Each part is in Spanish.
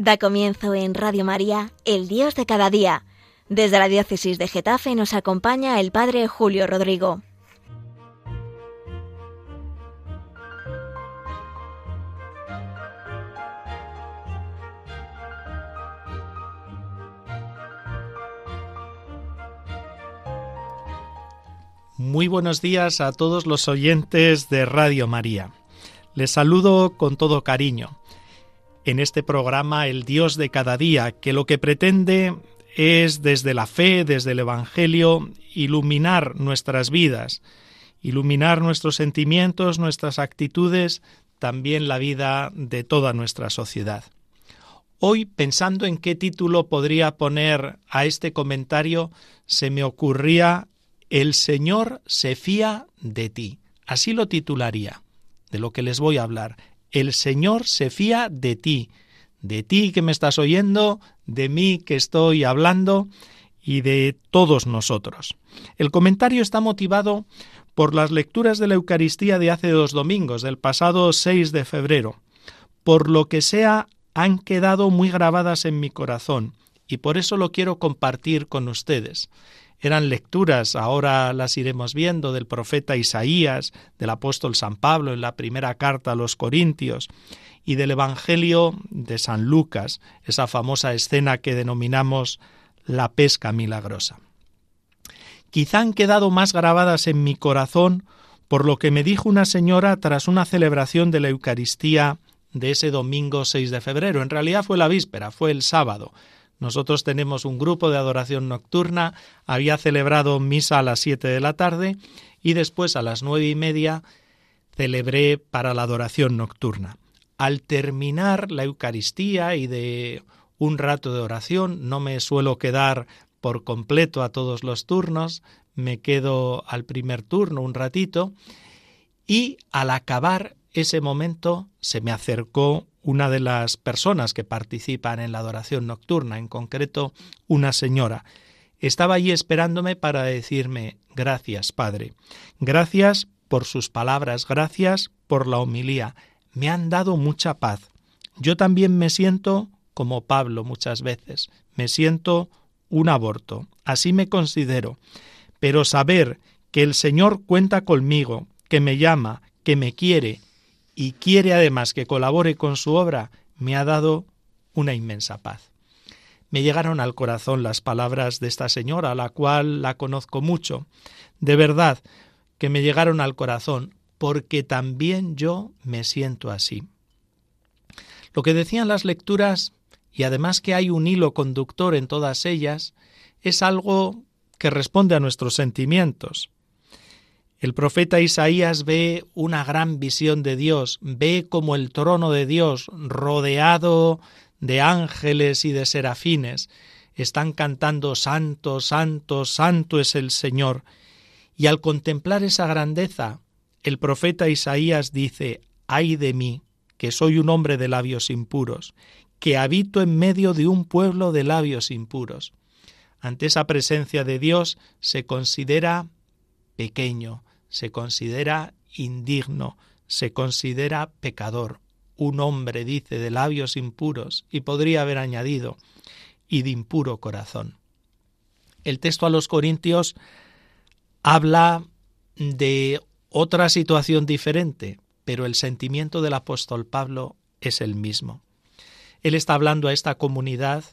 Da comienzo en Radio María, El Dios de cada día. Desde la diócesis de Getafe nos acompaña el Padre Julio Rodrigo. Muy buenos días a todos los oyentes de Radio María. Les saludo con todo cariño en este programa El Dios de cada día, que lo que pretende es desde la fe, desde el Evangelio, iluminar nuestras vidas, iluminar nuestros sentimientos, nuestras actitudes, también la vida de toda nuestra sociedad. Hoy, pensando en qué título podría poner a este comentario, se me ocurría El Señor se fía de ti. Así lo titularía, de lo que les voy a hablar. El Señor se fía de ti, de ti que me estás oyendo, de mí que estoy hablando y de todos nosotros. El comentario está motivado por las lecturas de la Eucaristía de hace dos domingos, del pasado 6 de febrero. Por lo que sea, han quedado muy grabadas en mi corazón y por eso lo quiero compartir con ustedes eran lecturas, ahora las iremos viendo, del profeta Isaías, del apóstol San Pablo en la primera carta a los Corintios, y del Evangelio de San Lucas, esa famosa escena que denominamos la pesca milagrosa. Quizá han quedado más grabadas en mi corazón por lo que me dijo una señora tras una celebración de la Eucaristía de ese domingo 6 de febrero. En realidad fue la víspera, fue el sábado, nosotros tenemos un grupo de adoración nocturna, había celebrado misa a las siete de la tarde y después a las nueve y media celebré para la adoración nocturna. Al terminar la Eucaristía y de un rato de oración, no me suelo quedar por completo a todos los turnos, me quedo al primer turno un ratito y al acabar ese momento se me acercó una de las personas que participan en la adoración nocturna, en concreto una señora. Estaba allí esperándome para decirme gracias, Padre. Gracias por sus palabras, gracias por la homilía. Me han dado mucha paz. Yo también me siento como Pablo muchas veces. Me siento un aborto. Así me considero. Pero saber que el Señor cuenta conmigo, que me llama, que me quiere y quiere además que colabore con su obra, me ha dado una inmensa paz. Me llegaron al corazón las palabras de esta señora, a la cual la conozco mucho. De verdad que me llegaron al corazón, porque también yo me siento así. Lo que decían las lecturas, y además que hay un hilo conductor en todas ellas, es algo que responde a nuestros sentimientos. El profeta Isaías ve una gran visión de Dios, ve como el trono de Dios rodeado de ángeles y de serafines. Están cantando Santo, Santo, Santo es el Señor. Y al contemplar esa grandeza, el profeta Isaías dice, ay de mí, que soy un hombre de labios impuros, que habito en medio de un pueblo de labios impuros. Ante esa presencia de Dios se considera pequeño, se considera indigno, se considera pecador, un hombre, dice, de labios impuros, y podría haber añadido, y de impuro corazón. El texto a los Corintios habla de otra situación diferente, pero el sentimiento del apóstol Pablo es el mismo. Él está hablando a esta comunidad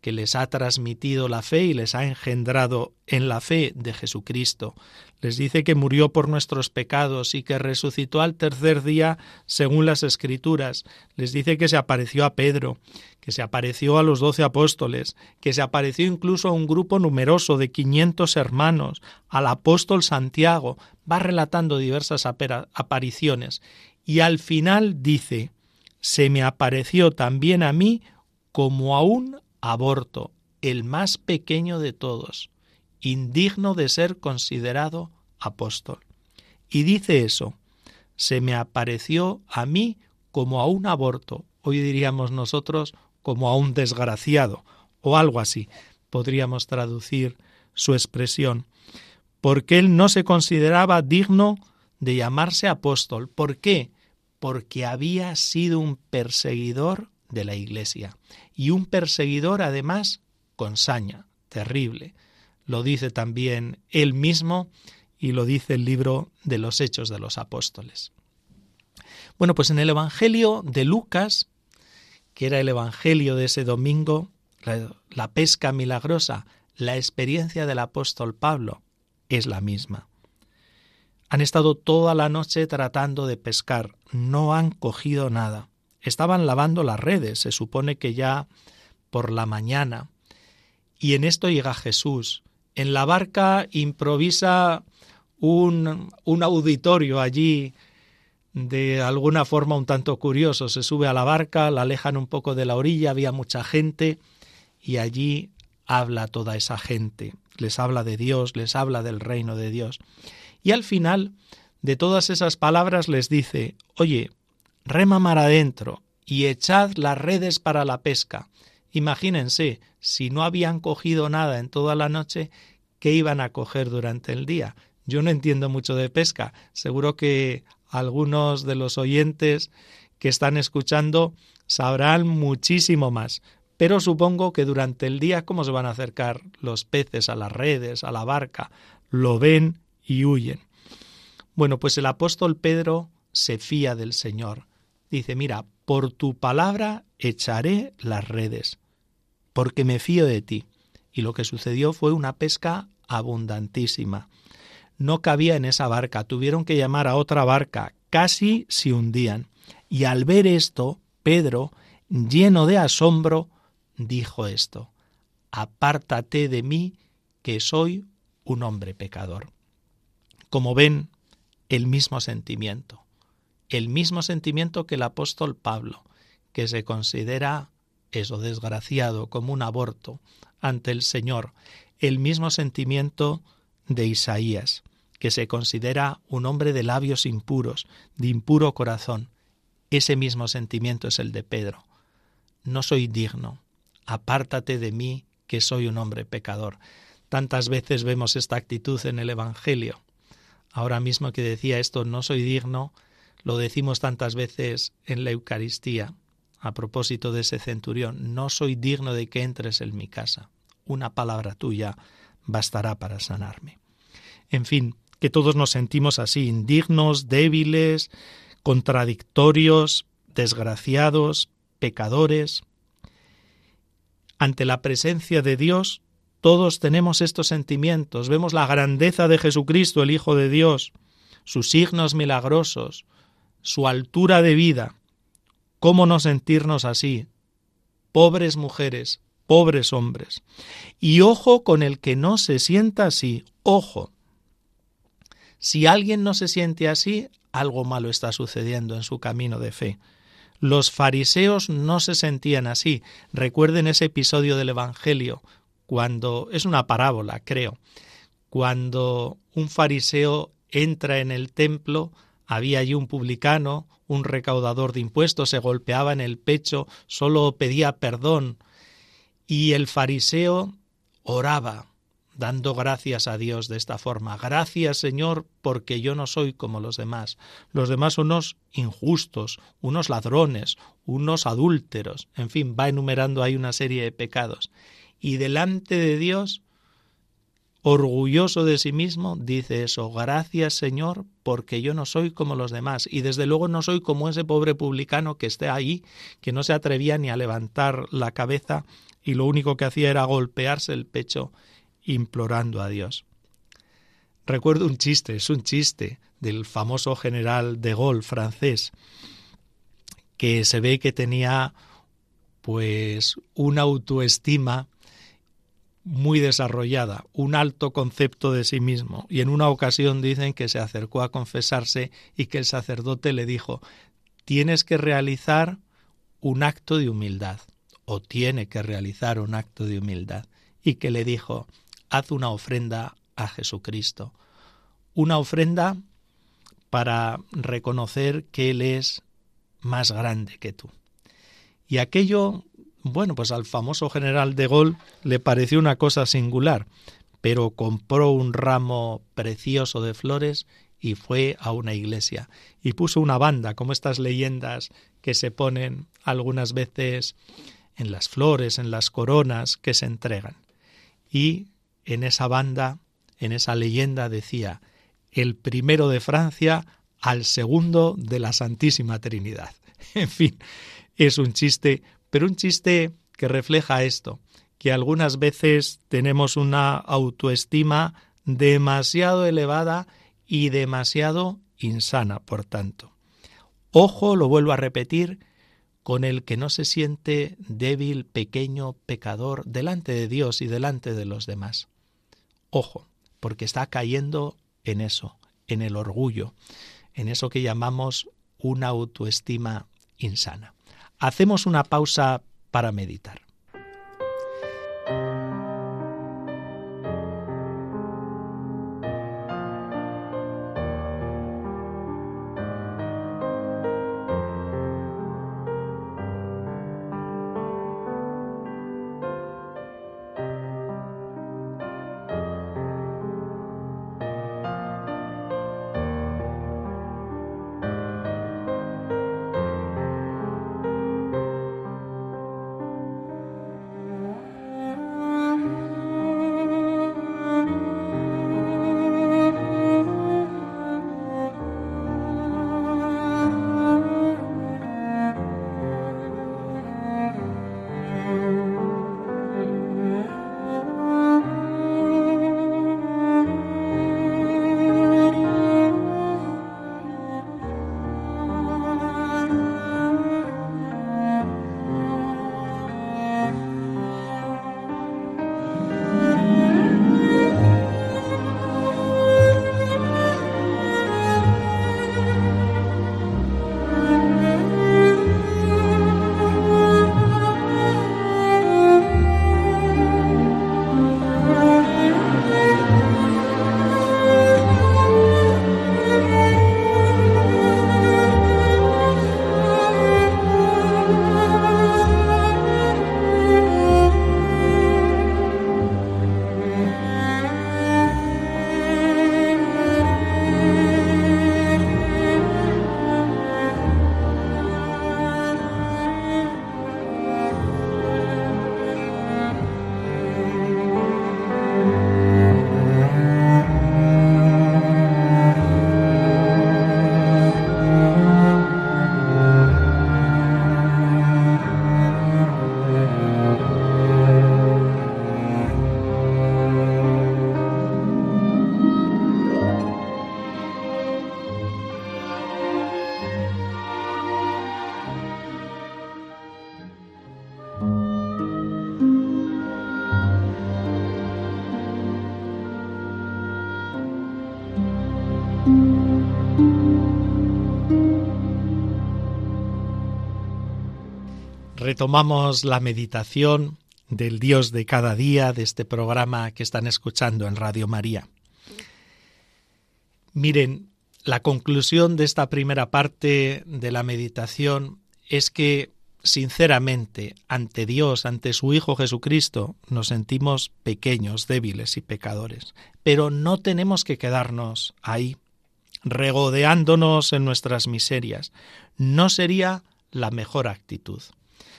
que les ha transmitido la fe y les ha engendrado en la fe de Jesucristo. Les dice que murió por nuestros pecados y que resucitó al tercer día según las Escrituras. Les dice que se apareció a Pedro, que se apareció a los doce apóstoles, que se apareció incluso a un grupo numeroso de quinientos hermanos, al apóstol Santiago. Va relatando diversas apariciones y al final dice, se me apareció también a mí como a un aborto, el más pequeño de todos, indigno de ser considerado apóstol. Y dice eso, se me apareció a mí como a un aborto, hoy diríamos nosotros como a un desgraciado, o algo así, podríamos traducir su expresión, porque él no se consideraba digno de llamarse apóstol. ¿Por qué? Porque había sido un perseguidor de la Iglesia y un perseguidor además con saña, terrible. Lo dice también él mismo y lo dice el libro de los Hechos de los Apóstoles. Bueno, pues en el Evangelio de Lucas, que era el Evangelio de ese domingo, la, pesca milagrosa, la experiencia del apóstol Pablo es la misma. Han estado toda la noche tratando de pescar, no han cogido nada. Estaban lavando las redes, se supone que ya por la mañana. Y en esto llega Jesús. En la barca improvisa un, un auditorio allí de alguna forma un tanto curioso. Se sube a la barca, la alejan un poco de la orilla, había mucha gente y allí habla toda esa gente. Les habla de Dios, les habla del reino de Dios. Y al final de todas esas palabras les dice, oye, rema mar adentro y echad las redes para la pesca. Imagínense, si no habían cogido nada en toda la noche, ¿qué iban a coger durante el día? Yo no entiendo mucho de pesca. Seguro que algunos de los oyentes que están escuchando sabrán muchísimo más. Pero supongo que durante el día, ¿cómo se van a acercar los peces a las redes, a la barca? Lo ven y huyen. Bueno, pues el apóstol Pedro se fía del Señor. Dice, mira, por tu palabra echaré las redes, porque me fío de ti. Y lo que sucedió fue una pesca abundantísima no cabía en esa barca, tuvieron que llamar a otra barca, casi se hundían. Y al ver esto, Pedro, lleno de asombro, dijo esto, Apártate de mí, que soy un hombre pecador. Como ven, el mismo sentimiento, el mismo sentimiento que el apóstol Pablo, que se considera eso desgraciado como un aborto ante el Señor, el mismo sentimiento de Isaías que se considera un hombre de labios impuros, de impuro corazón. Ese mismo sentimiento es el de Pedro. No soy digno, apártate de mí, que soy un hombre pecador. Tantas veces vemos esta actitud en el Evangelio. Ahora mismo que decía esto, no soy digno, lo decimos tantas veces en la Eucaristía, a propósito de ese centurión, no soy digno de que entres en mi casa. Una palabra tuya bastará para sanarme. En fin, que todos nos sentimos así, indignos, débiles, contradictorios, desgraciados, pecadores. Ante la presencia de Dios, todos tenemos estos sentimientos, vemos la grandeza de Jesucristo, el Hijo de Dios, sus signos milagrosos, su altura de vida. ¿Cómo no sentirnos así? Pobres mujeres, pobres hombres. Y ojo con el que no se sienta así, ojo. Si alguien no se siente así, algo malo está sucediendo en su camino de fe. Los fariseos no se sentían así. Recuerden ese episodio del Evangelio, cuando es una parábola, creo, cuando un fariseo entra en el templo, había allí un publicano, un recaudador de impuestos, se golpeaba en el pecho, solo pedía perdón, y el fariseo oraba, dando gracias a Dios de esta forma. Gracias Señor porque yo no soy como los demás. Los demás son unos injustos, unos ladrones, unos adúlteros, en fin, va enumerando ahí una serie de pecados. Y delante de Dios, orgulloso de sí mismo, dice eso, gracias Señor porque yo no soy como los demás. Y desde luego no soy como ese pobre publicano que esté ahí, que no se atrevía ni a levantar la cabeza y lo único que hacía era golpearse el pecho implorando a Dios. Recuerdo un chiste, es un chiste del famoso general de Gaulle francés, que se ve que tenía pues una autoestima muy desarrollada, un alto concepto de sí mismo. Y en una ocasión dicen que se acercó a confesarse y que el sacerdote le dijo, tienes que realizar un acto de humildad, o tiene que realizar un acto de humildad. Y que le dijo, haz una ofrenda a Jesucristo. Una ofrenda para reconocer que Él es más grande que tú. Y aquello, bueno, pues al famoso general de Gaulle le pareció una cosa singular, pero compró un ramo precioso de flores y fue a una iglesia y puso una banda, como estas leyendas que se ponen algunas veces en las flores, en las coronas que se entregan. Y en esa banda, en esa leyenda decía, el primero de Francia al segundo de la Santísima Trinidad. En fin, es un chiste, pero un chiste que refleja esto, que algunas veces tenemos una autoestima demasiado elevada y demasiado insana, por tanto. Ojo, lo vuelvo a repetir, con el que no se siente débil, pequeño, pecador delante de Dios y delante de los demás. Ojo, porque está cayendo en eso, en el orgullo, en eso que llamamos una autoestima insana. Hacemos una pausa para meditar. Retomamos la meditación del Dios de cada día de este programa que están escuchando en Radio María. Miren, la conclusión de esta primera parte de la meditación es que, sinceramente, ante Dios, ante su Hijo Jesucristo, nos sentimos pequeños, débiles y pecadores. Pero no tenemos que quedarnos ahí, regodeándonos en nuestras miserias. No sería la mejor actitud.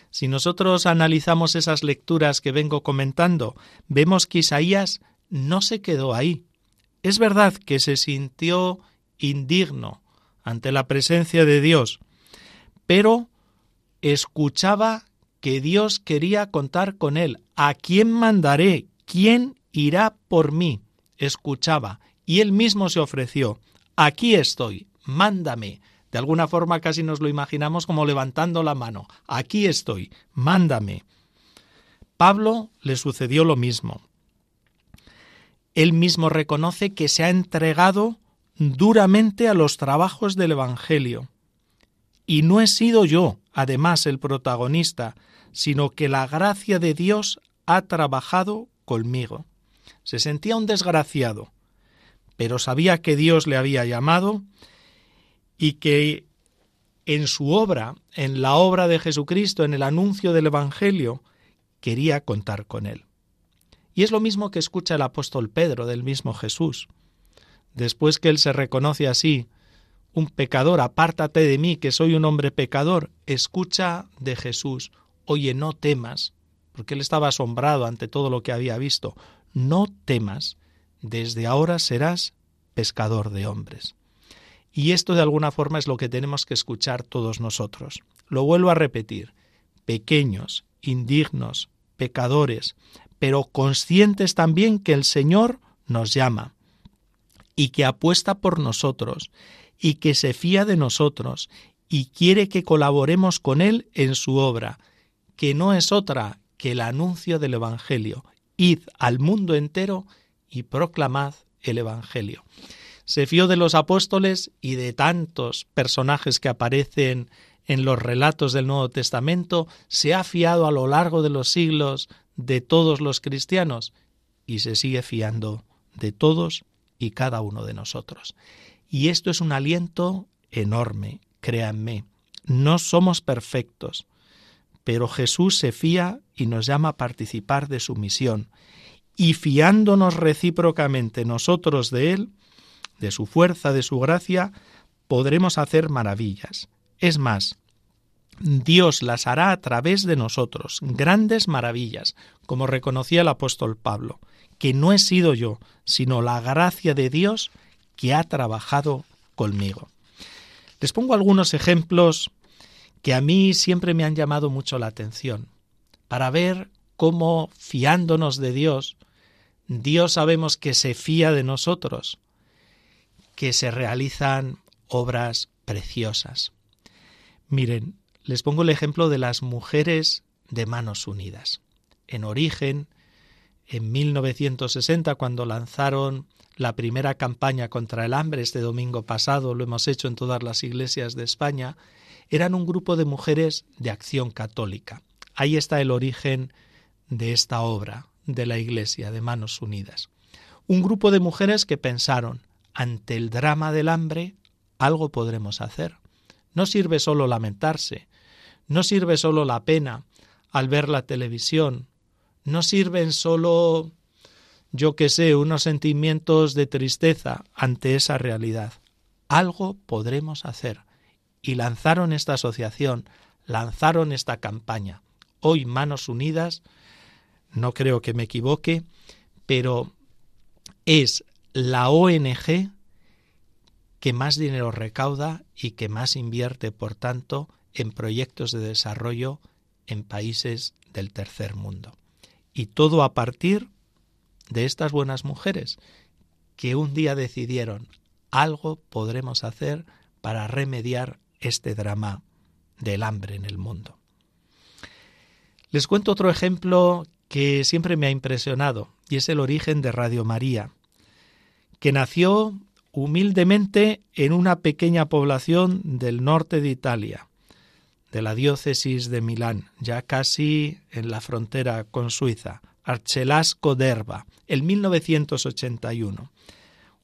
Si nosotros analizamos esas lecturas que vengo comentando, vemos que Isaías no se quedó ahí. Es verdad que se sintió indigno ante la presencia de Dios, pero escuchaba que Dios quería contar con él. ¿A quién mandaré? ¿Quién irá por mí? Escuchaba, y él mismo se ofreció. Aquí estoy, mándame. De alguna forma casi nos lo imaginamos como levantando la mano. Aquí estoy, mándame. Pablo le sucedió lo mismo. Él mismo reconoce que se ha entregado duramente a los trabajos del Evangelio. Y no he sido yo, además, el protagonista, sino que la gracia de Dios ha trabajado conmigo. Se sentía un desgraciado, pero sabía que Dios le había llamado y que en su obra, en la obra de Jesucristo, en el anuncio del Evangelio, quería contar con él. Y es lo mismo que escucha el apóstol Pedro del mismo Jesús. después que él se reconoce así, un pecador, apártate de mí, que soy un hombre pecador, escucha de Jesús, oye, no temas, porque él estaba asombrado ante todo lo que había visto, no temas, desde ahora serás pescador de hombres. Y esto de alguna forma es lo que tenemos que escuchar todos nosotros. Lo vuelvo a repetir, pequeños, indignos, pecadores, pero conscientes también que el Señor nos llama y que apuesta por nosotros y que se fía de nosotros y quiere que colaboremos con Él en su obra, que no es otra que el anuncio del Evangelio. Id al mundo entero y proclamad el Evangelio. Se fió de los apóstoles y de tantos personajes que aparecen en los relatos del Nuevo Testamento, se ha fiado a lo largo de los siglos de todos los cristianos y se sigue fiando de todos y cada uno de nosotros. Y esto es un aliento enorme, créanme. No somos perfectos, pero Jesús se fía y nos llama a participar de su misión. Y fiándonos recíprocamente nosotros de Él, de su fuerza, de su gracia, podremos hacer maravillas. Es más, Dios las hará a través de nosotros, grandes maravillas, como reconocía el apóstol Pablo, que no he sido yo, sino la gracia de Dios que ha trabajado conmigo. Les pongo algunos ejemplos que a mí siempre me han llamado mucho la atención, para ver cómo, fiándonos de Dios, Dios sabemos que se fía de nosotros, que se realizan obras preciosas. Miren, les pongo el ejemplo de las mujeres de manos unidas. En origen, en 1960, cuando lanzaron la primera campaña contra el hambre este domingo pasado, lo hemos hecho en todas las iglesias de España, eran un grupo de mujeres de acción católica. Ahí está el origen de esta obra de la Iglesia de Manos Unidas. Un grupo de mujeres que pensaron, ante el drama del hambre, algo podremos hacer. No sirve solo lamentarse, no sirve solo la pena al ver la televisión, no sirven solo yo que sé, unos sentimientos de tristeza ante esa realidad. Algo podremos hacer. Y lanzaron esta asociación, lanzaron esta campaña. Hoy Manos Unidas, no creo que me equivoque, pero es la ONG que más dinero recauda y que más invierte, por tanto, en proyectos de desarrollo en países del tercer mundo. Y todo a partir de estas buenas mujeres que un día decidieron algo podremos hacer para remediar este drama del hambre en el mundo. Les cuento otro ejemplo que siempre me ha impresionado y es el origen de Radio María, que nació humildemente en una pequeña población del norte de Italia, de la diócesis de Milán, ya casi en la frontera con Suiza, Arcelasco d'Erba, el 1981.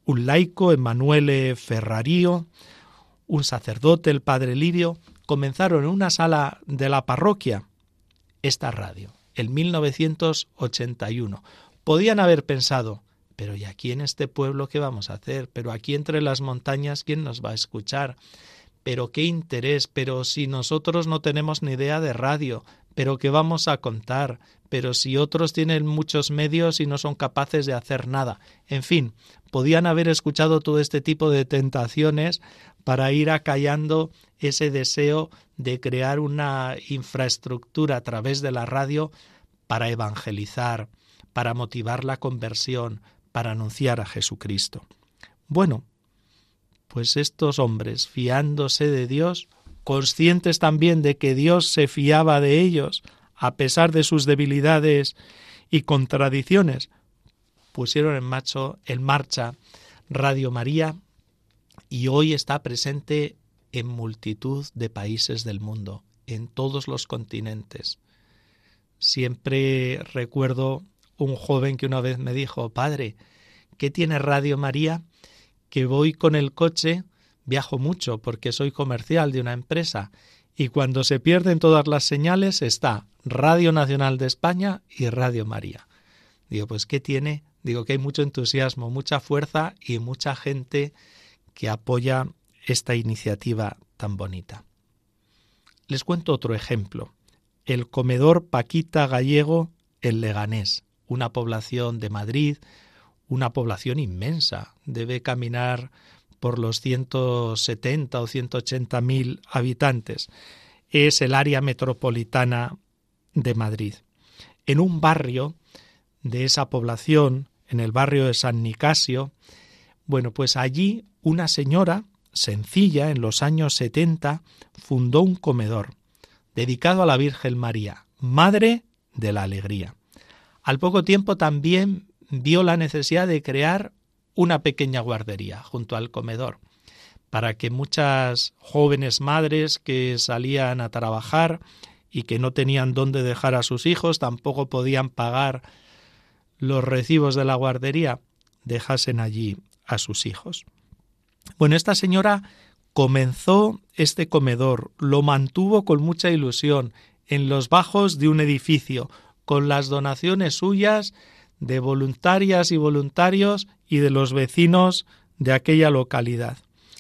Un laico, Emanuele Ferrario, un sacerdote, el padre Lirio, comenzaron en una sala de la parroquia esta radio, el 1981. Podían haber pensado, pero ¿y aquí en este pueblo qué vamos a hacer? Pero aquí entre las montañas, ¿quién nos va a escuchar? Pero qué interés, pero si nosotros no tenemos ni idea de radio, pero qué vamos a contar, pero si otros tienen muchos medios y no son capaces de hacer nada. En fin, podían haber escuchado todo este tipo de tentaciones para ir acallando ese deseo de crear una infraestructura a través de la radio para evangelizar, para motivar la conversión, para anunciar a Jesucristo. Bueno, pues estos hombres, fiándose de Dios, conscientes también de que Dios se fiaba de ellos, a pesar de sus debilidades y contradicciones, pusieron en, en marcha Radio María y hoy está presente en multitud de países del mundo, en todos los continentes. Siempre recuerdo un joven que una vez me dijo, Padre, ¿qué tiene Radio María? Que voy con el coche, viajo mucho porque soy comercial de una empresa y cuando se pierden todas las señales está Radio Nacional de España y Radio María. Digo, pues ¿qué tiene? Digo que hay mucho entusiasmo, mucha fuerza y mucha gente que apoya esta iniciativa tan bonita. Les cuento otro ejemplo. El comedor Paquita Gallego en Leganés, una población de Madrid, una población inmensa. Debe caminar por los 170 o 180 mil habitantes. Es el área metropolitana de Madrid. En un barrio de esa población, en el barrio de San Nicasio, bueno, pues allí una señora sencilla en los años 70 fundó un comedor dedicado a la Virgen María, Madre de la Alegría. Al poco tiempo también vio la necesidad de crear una pequeña guardería junto al comedor, para que muchas jóvenes madres que salían a trabajar y que no tenían dónde dejar a sus hijos, tampoco podían pagar los recibos de la guardería, dejasen allí a sus hijos. Bueno, esta señora comenzó este comedor, lo mantuvo con mucha ilusión en los bajos de un edificio, con las donaciones suyas de voluntarias y voluntarios y de los vecinos de aquella localidad.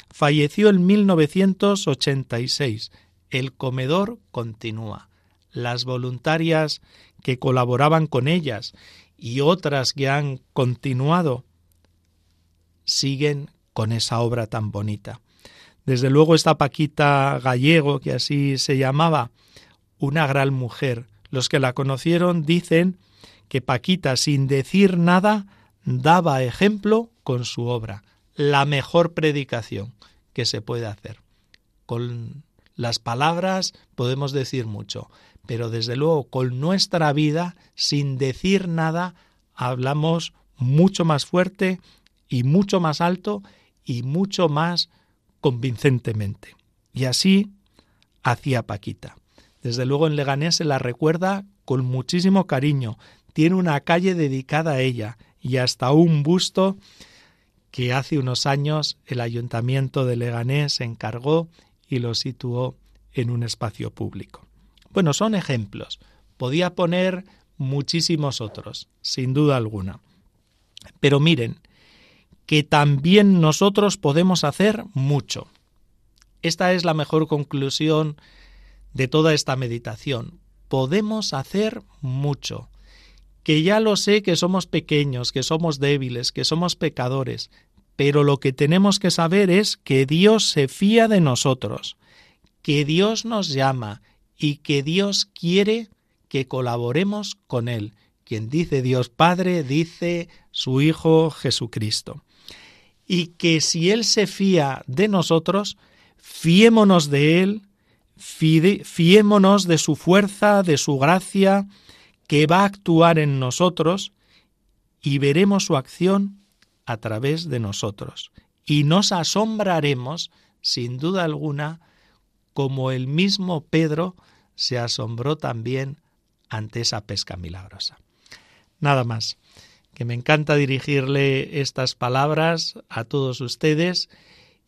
Falleció en 1986. El comedor continúa. Las voluntarias que colaboraban con ellas y otras que han continuado siguen con esa obra tan bonita. Desde luego esta Paquita Gallego, que así se llamaba, una gran mujer. Los que la conocieron dicen que Paquita, sin decir nada, daba ejemplo con su obra, la mejor predicación que se puede hacer. Con las palabras podemos decir mucho, pero desde luego con nuestra vida, sin decir nada, hablamos mucho más fuerte y mucho más alto y mucho más convincentemente. Y así hacía Paquita. Desde luego en Leganés se la recuerda con muchísimo cariño. Tiene una calle dedicada a ella y hasta un busto que hace unos años el ayuntamiento de Leganés encargó y lo situó en un espacio público. Bueno, son ejemplos. Podía poner muchísimos otros, sin duda alguna. Pero miren, que también nosotros podemos hacer mucho. Esta es la mejor conclusión de toda esta meditación. Podemos hacer mucho. Que ya lo sé que somos pequeños, que somos débiles, que somos pecadores, pero lo que tenemos que saber es que Dios se fía de nosotros, que Dios nos llama y que Dios quiere que colaboremos con Él. Quien dice Dios Padre, dice su Hijo Jesucristo y que si Él se fía de nosotros, fiémonos de Él, fiémonos de su fuerza, de su gracia, que va a actuar en nosotros y veremos su acción a través de nosotros. Y nos asombraremos, sin duda alguna, como el mismo Pedro se asombró también ante esa pesca milagrosa. Nada más que me encanta dirigirle estas palabras a todos ustedes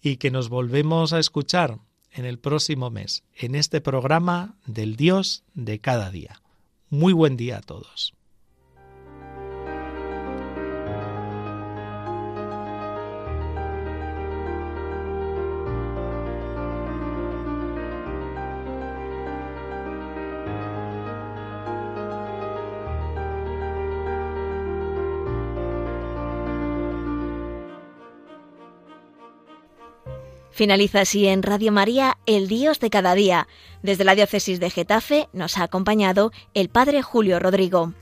y que nos volvemos a escuchar en el próximo mes, en este programa del Dios de cada día. Muy buen día a todos. Finaliza así en Radio María El Dios de cada día. Desde la diócesis de Getafe nos ha acompañado el Padre Julio Rodrigo.